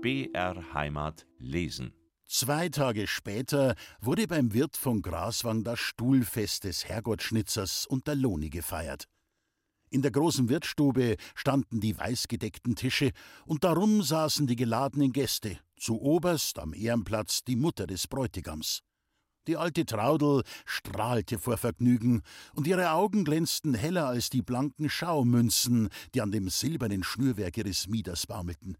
BR Heimat lesen. Zwei Tage später wurde beim Wirt von Graswang das Stuhlfest des Herrgottschnitzers und der Loni gefeiert. In der großen Wirtsstube standen die weißgedeckten Tische und darum saßen die geladenen Gäste, zu oberst am Ehrenplatz die Mutter des Bräutigams. Die alte Traudel strahlte vor Vergnügen, und ihre Augen glänzten heller als die blanken Schaumünzen, die an dem silbernen Schnürwerk ihres Mieders baumelten.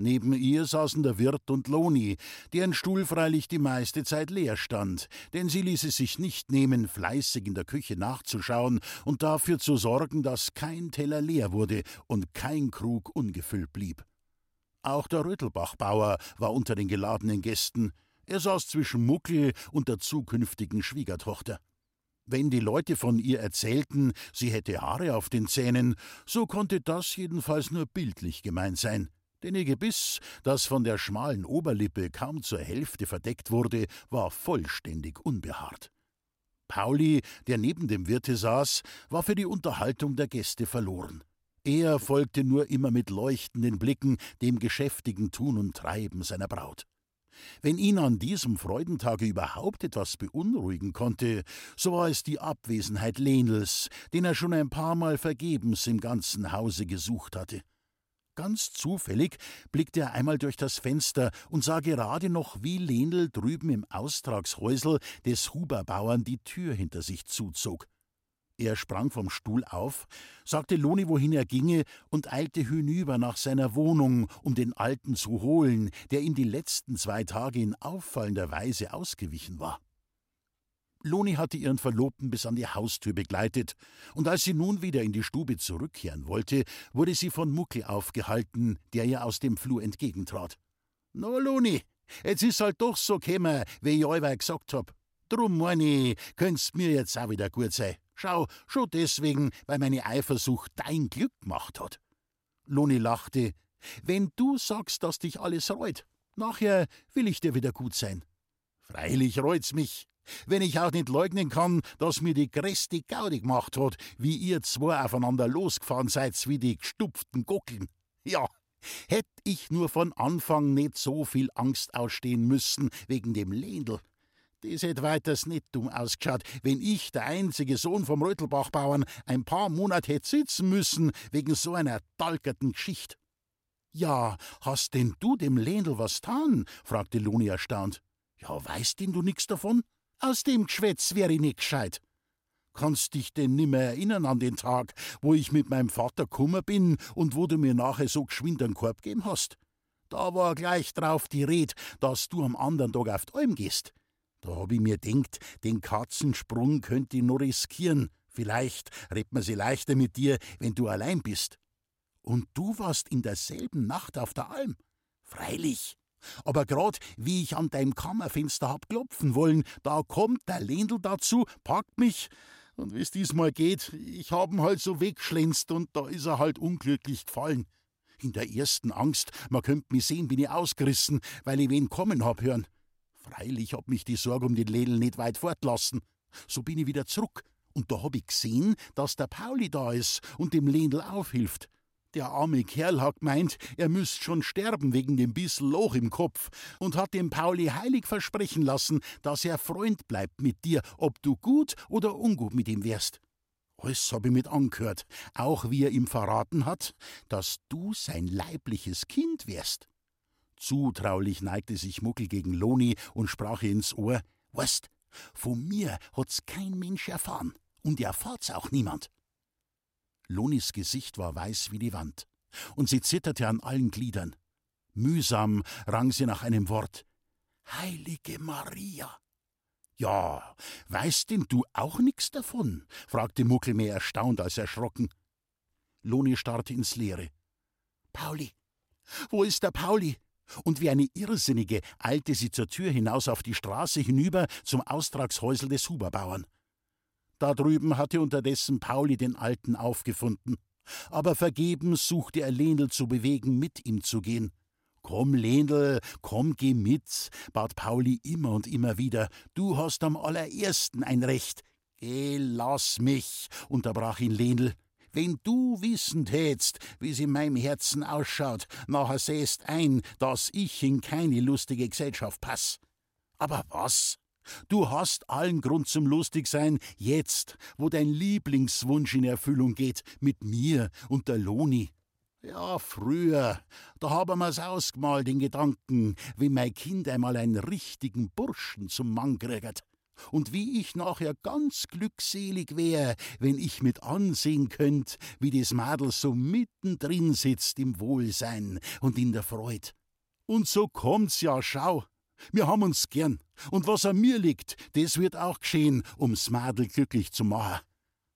Neben ihr saßen der Wirt und Loni, deren Stuhl freilich die meiste Zeit leer stand, denn sie ließ es sich nicht nehmen, fleißig in der Küche nachzuschauen und dafür zu sorgen, dass kein Teller leer wurde und kein Krug ungefüllt blieb. Auch der Rötelbachbauer war unter den geladenen Gästen. Er saß zwischen Muckel und der zukünftigen Schwiegertochter. Wenn die Leute von ihr erzählten, sie hätte Haare auf den Zähnen, so konnte das jedenfalls nur bildlich gemeint sein denn ihr Gebiss, das von der schmalen Oberlippe kaum zur Hälfte verdeckt wurde, war vollständig unbehaart. Pauli, der neben dem Wirte saß, war für die Unterhaltung der Gäste verloren. Er folgte nur immer mit leuchtenden Blicken dem geschäftigen Tun und Treiben seiner Braut. Wenn ihn an diesem Freudentage überhaupt etwas beunruhigen konnte, so war es die Abwesenheit Lenels, den er schon ein paar Mal vergebens im ganzen Hause gesucht hatte. Ganz zufällig blickte er einmal durch das Fenster und sah gerade noch, wie Lenel drüben im Austragshäusel des Huberbauern die Tür hinter sich zuzog. Er sprang vom Stuhl auf, sagte Loni, wohin er ginge, und eilte hinüber nach seiner Wohnung, um den Alten zu holen, der ihm die letzten zwei Tage in auffallender Weise ausgewichen war. Loni hatte ihren Verlobten bis an die Haustür begleitet, und als sie nun wieder in die Stube zurückkehren wollte, wurde sie von Muckel aufgehalten, der ihr aus dem Flur entgegentrat. No, Loni, jetzt ist halt doch so kämer, wie ich allweil gesagt hab. Drum, meine könnt's mir jetzt auch wieder gut sein. Schau, schon deswegen, weil meine Eifersucht dein Glück gemacht hat. Loni lachte. Wenn du sagst, dass dich alles reut, nachher will ich dir wieder gut sein. Freilich reut's mich, wenn ich auch nicht leugnen kann, dass mir die größte Gaudi gemacht hat, wie ihr zwei aufeinander losgefahren seid wie die gestupften Gockeln. Ja, hätt ich nur von Anfang nicht so viel Angst ausstehen müssen wegen dem Lendl. Das hätt weiters nicht dumm ausgeschaut, wenn ich, der einzige Sohn vom Rötelbachbauern, ein paar Monate hätt sitzen müssen wegen so einer talkerten Geschichte. Ja, hast denn du dem Lendl was tan? fragte Luni erstaunt. Ja, weißt denn du nix davon? Aus dem Geschwätz wär ich nicht gescheit. Kannst dich denn nimmer erinnern an den Tag, wo ich mit meinem Vater kummer bin und wo du mir nachher so geschwind einen Korb gegeben hast? Da war gleich drauf die Red, dass du am anderen Tag auf die Alm gehst. Da hab ich mir denkt, den Katzensprung könnt ich nur riskieren. Vielleicht redt man sie leichter mit dir, wenn du allein bist. Und du warst in derselben Nacht auf der Alm. Freilich, aber grad wie ich an deinem Kammerfenster hab klopfen wollen, da kommt der Lendl dazu, packt mich, und wie's diesmal geht, ich hab'n halt so wegschlänzt und da is er halt unglücklich gefallen. In der ersten Angst, man könnt mich sehen, bin ich ausgerissen, weil ich wen kommen hab hören. Freilich hab mich die Sorge um den Lendl nicht weit fortlassen. So bin ich wieder zurück, und da hab ich gesehen, dass der Pauli da is und dem Lendl aufhilft. Der arme Kerl hat gemeint, er müsst schon sterben wegen dem bissel Loch im Kopf und hat dem Pauli heilig versprechen lassen, dass er Freund bleibt mit dir, ob du gut oder ungut mit ihm wärst. Alles hab ich mit angehört, auch wie er ihm verraten hat, dass du sein leibliches Kind wärst. Zutraulich neigte sich Muckel gegen Loni und sprach ihr ins Ohr: Weißt, von mir hat's kein Mensch erfahren und erfahrt's auch niemand. Lonis Gesicht war weiß wie die Wand, und sie zitterte an allen Gliedern. Mühsam rang sie nach einem Wort. Heilige Maria! Ja, weißt denn du auch nix davon? fragte Muckel mehr erstaunt als erschrocken. Loni starrte ins Leere. Pauli! Wo ist der Pauli? Und wie eine Irrsinnige eilte sie zur Tür hinaus auf die Straße hinüber zum Austragshäusel des Huberbauern. Da drüben hatte unterdessen Pauli den Alten aufgefunden. Aber vergebens suchte er Lenel zu bewegen, mit ihm zu gehen. Komm, Lenel, komm, geh mit, bat Pauli immer und immer wieder. Du hast am allerersten ein Recht. Geh, lass mich, unterbrach ihn Lenel. Wenn du wissen tätst, wie's in meinem Herzen ausschaut, nachher sähst ein, dass ich in keine lustige Gesellschaft pass. Aber was? Du hast allen Grund zum Lustigsein, jetzt, wo dein Lieblingswunsch in Erfüllung geht, mit mir und der Loni. Ja, früher, da haben wir's ausgemalt in Gedanken, wie mein Kind einmal einen richtigen Burschen zum Mann kriegt. Und wie ich nachher ganz glückselig wär, wenn ich mit ansehen könnt, wie das Madel so mittendrin sitzt im Wohlsein und in der Freud. Und so kommt's ja, schau. Wir haben uns gern. Und was an mir liegt, das wird auch geschehen, ums Madel glücklich zu machen.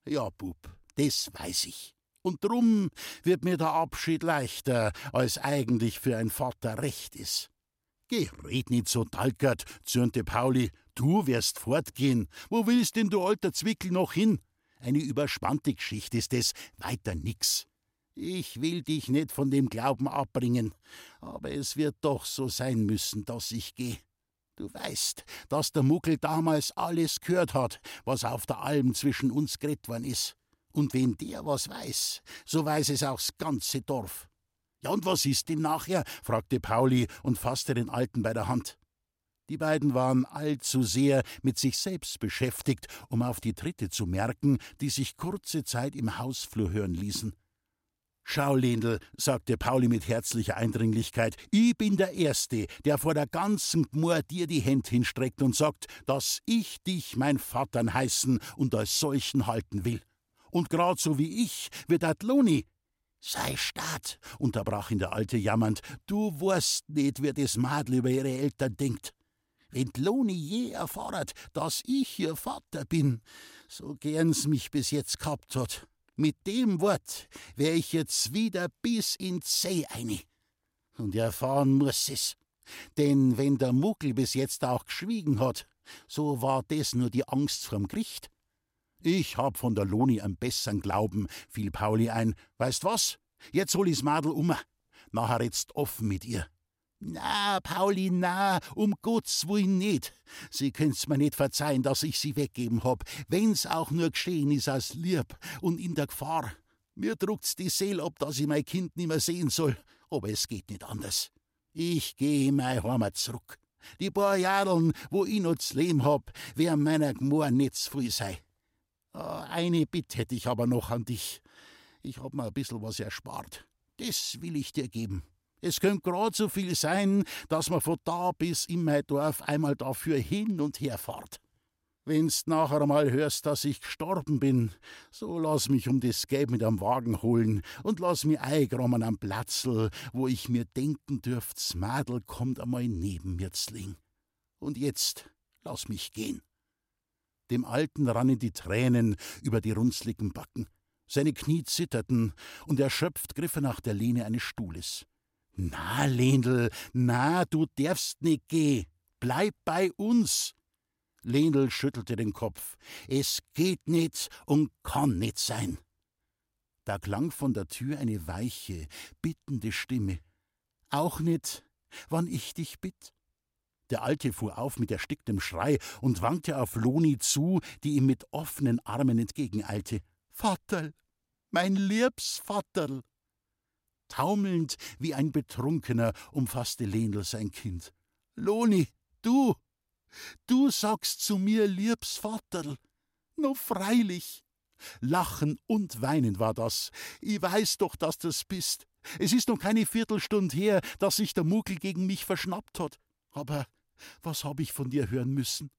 Ja, Bub, das weiß ich. Und drum wird mir der Abschied leichter, als eigentlich für ein Vater recht ist. Geh, red nicht so dalkert, zürnte Pauli. Du wirst fortgehen. Wo willst denn du alter Zwickel noch hin? Eine überspannte Geschichte ist es, weiter nix. Ich will dich nicht von dem Glauben abbringen, aber es wird doch so sein müssen, dass ich geh. Du weißt, dass der Muckel damals alles gehört hat, was auf der Alm zwischen uns geredet worden ist. Und wenn der was weiß, so weiß es auch das ganze Dorf. Ja, und was ist denn nachher? fragte Pauli und fasste den Alten bei der Hand. Die beiden waren allzu sehr mit sich selbst beschäftigt, um auf die Tritte zu merken, die sich kurze Zeit im Hausflur hören ließen. Schau, Lendl, sagte Pauli mit herzlicher Eindringlichkeit, ich bin der Erste, der vor der ganzen Gmor dir die Hände hinstreckt und sagt, dass ich dich mein Vatern heißen und als solchen halten will und grad so wie ich wird dat Loni. Sei statt, unterbrach ihn der Alte jammernd, du weißt nicht, wie das Madel über ihre Eltern denkt. Wenn Loni je erfordert, dass ich ihr Vater bin, so gern's mich bis jetzt gehabt hat, mit dem Wort wär ich jetzt wieder bis in See eine. Und erfahren muss es. Denn wenn der Muckel bis jetzt auch geschwiegen hat, so war das nur die Angst vorm Gericht. Ich hab von der Loni am bessern Glauben, fiel Pauli ein. Weißt was? Jetzt hol ich's Madel um. Nachher redst offen mit ihr. Na, Pauli, na, um Gottes Willen nicht. Sie könnt's mir nicht verzeihen, dass ich sie weggeben hab, wenn's auch nur geschehen ist als lieb und in der Gefahr. Mir druckt's die Seele ab, dass ich mein Kind nimmer sehen soll, aber es geht nicht anders. Ich geh in mein Heimat zurück. Die paar Jahren, wo ich noch zu leben hab, werden meiner Gmor nicht zu viel sein. Ah, eine Bitte hätte ich aber noch an dich. Ich hab mir ein bisschen was erspart. Das will ich dir geben. Es könnte grad so viel sein, dass man von da bis in mein Dorf einmal dafür hin und her fahrt. Wenn's nachher einmal hörst, dass ich gestorben bin, so lass mich um das Geld mit am Wagen holen und lass mich eingramen am Platzl, wo ich mir denken dürft's Madel kommt einmal neben mir zling. Und jetzt lass mich gehen. Dem Alten rannen die Tränen über die runzligen Backen. Seine Knie zitterten, und erschöpft griff er nach der Lehne eines Stuhles. Na, Lendl, na, du darfst nicht geh. Bleib bei uns. Lendl schüttelte den Kopf. Es geht nicht und kann nicht sein. Da klang von der Tür eine weiche, bittende Stimme. Auch nicht, wann ich dich bitt. Der Alte fuhr auf mit ersticktem Schrei und wankte auf Loni zu, die ihm mit offenen Armen entgegeneilte. Vaterl, mein liebs Vaterl! Taumelnd wie ein Betrunkener umfasste Lenel sein Kind. Loni, du, du sagst zu mir liebs Vaterl. No freilich. Lachen und Weinen war das. Ich weiß doch, dass das bist. Es ist noch keine Viertelstunde her, dass sich der Muckel gegen mich verschnappt hat. Aber was hab ich von dir hören müssen?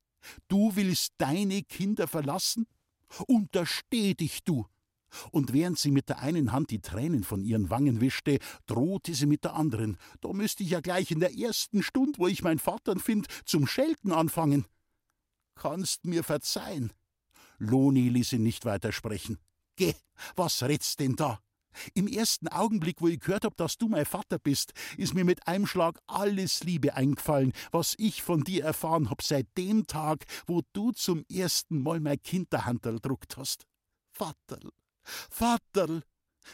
Du willst deine Kinder verlassen? Untersteh dich, du! Und während sie mit der einen Hand die Tränen von ihren Wangen wischte, drohte sie mit der anderen. Da müsste ich ja gleich in der ersten Stund, wo ich mein Vater find, zum Schelten anfangen. Kannst mir verzeihen. Loni ließ ihn nicht weiter sprechen. Geh, was redst denn da? Im ersten Augenblick, wo ich gehört hab, dass du mein Vater bist, ist mir mit einem Schlag alles Liebe eingefallen, was ich von dir erfahren hab seit dem Tag, wo du zum ersten Mal mein Kinderhandel druckt hast. Vaterl, Vaterl!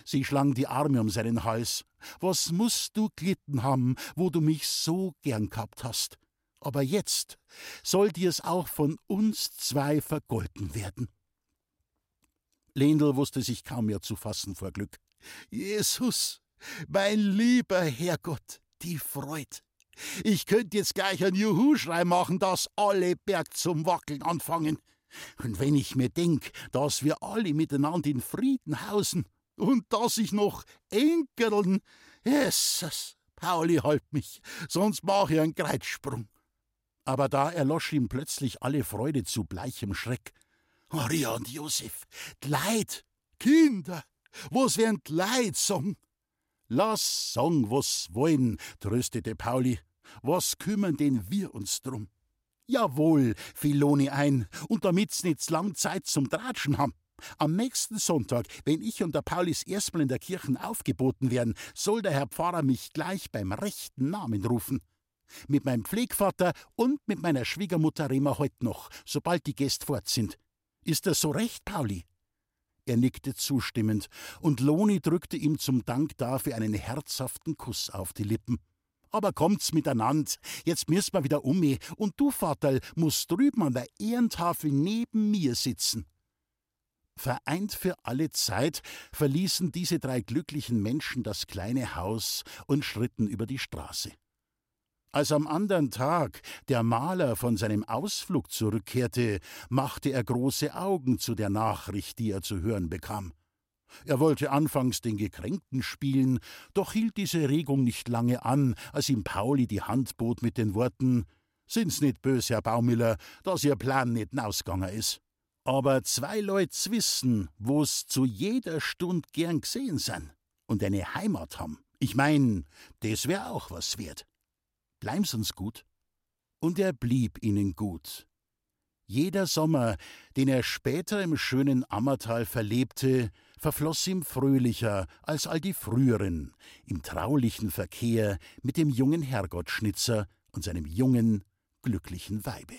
Sie schlang die Arme um seinen Hals. Was musst du glitten haben, wo du mich so gern gehabt hast? Aber jetzt soll dir's auch von uns zwei vergolten werden. Lendl wusste sich kaum mehr zu fassen vor Glück. Jesus, mein lieber Herrgott, die Freud. Ich könnte jetzt gleich einen Juhu-Schrei machen, dass alle Berg zum Wackeln anfangen. Und wenn ich mir denk, dass wir alle miteinander in Frieden hausen und dass ich noch Enkeln, Jesus, Pauli, halt mich, sonst mach ich einen Kreuzsprung. Aber da erlosch ihm plötzlich alle Freude zu bleichem Schreck. Maria und Josef, Leid, Kinder, was werden Leid sagen? Lass sagen, was wollen, tröstete Pauli. Was kümmern denn wir uns drum? Jawohl, fiel Loni ein, und damit's nicht lang Zeit zum Tratschen haben. Am nächsten Sonntag, wenn ich und der Paulis erstmal in der Kirche aufgeboten werden, soll der Herr Pfarrer mich gleich beim rechten Namen rufen. Mit meinem Pflegvater und mit meiner Schwiegermutter reden wir heut noch, sobald die Gäste fort sind. Ist das so recht, Pauli? Er nickte zustimmend, und Loni drückte ihm zum Dank dafür einen herzhaften Kuss auf die Lippen. Aber kommt's miteinander, jetzt müssen wir wieder um, und du, Vaterl, musst drüben an der Ehrentafel neben mir sitzen. Vereint für alle Zeit verließen diese drei glücklichen Menschen das kleine Haus und schritten über die Straße. Als am anderen Tag der Maler von seinem Ausflug zurückkehrte, machte er große Augen zu der Nachricht, die er zu hören bekam. Er wollte anfangs den Gekränkten spielen, doch hielt diese Regung nicht lange an, als ihm Pauli die Hand bot mit den Worten Sind's nicht böse, Herr Baumiller, dass Ihr Plan nicht ausgegangen is. Aber zwei Leut's wissen, wo's zu jeder Stund gern gesehen sein und eine Heimat haben. Ich mein, das wär auch was wert bleiben's uns gut. Und er blieb ihnen gut. Jeder Sommer, den er später im schönen Ammertal verlebte, verfloss ihm fröhlicher als all die früheren, im traulichen Verkehr mit dem jungen Herrgottschnitzer und seinem jungen, glücklichen Weibe.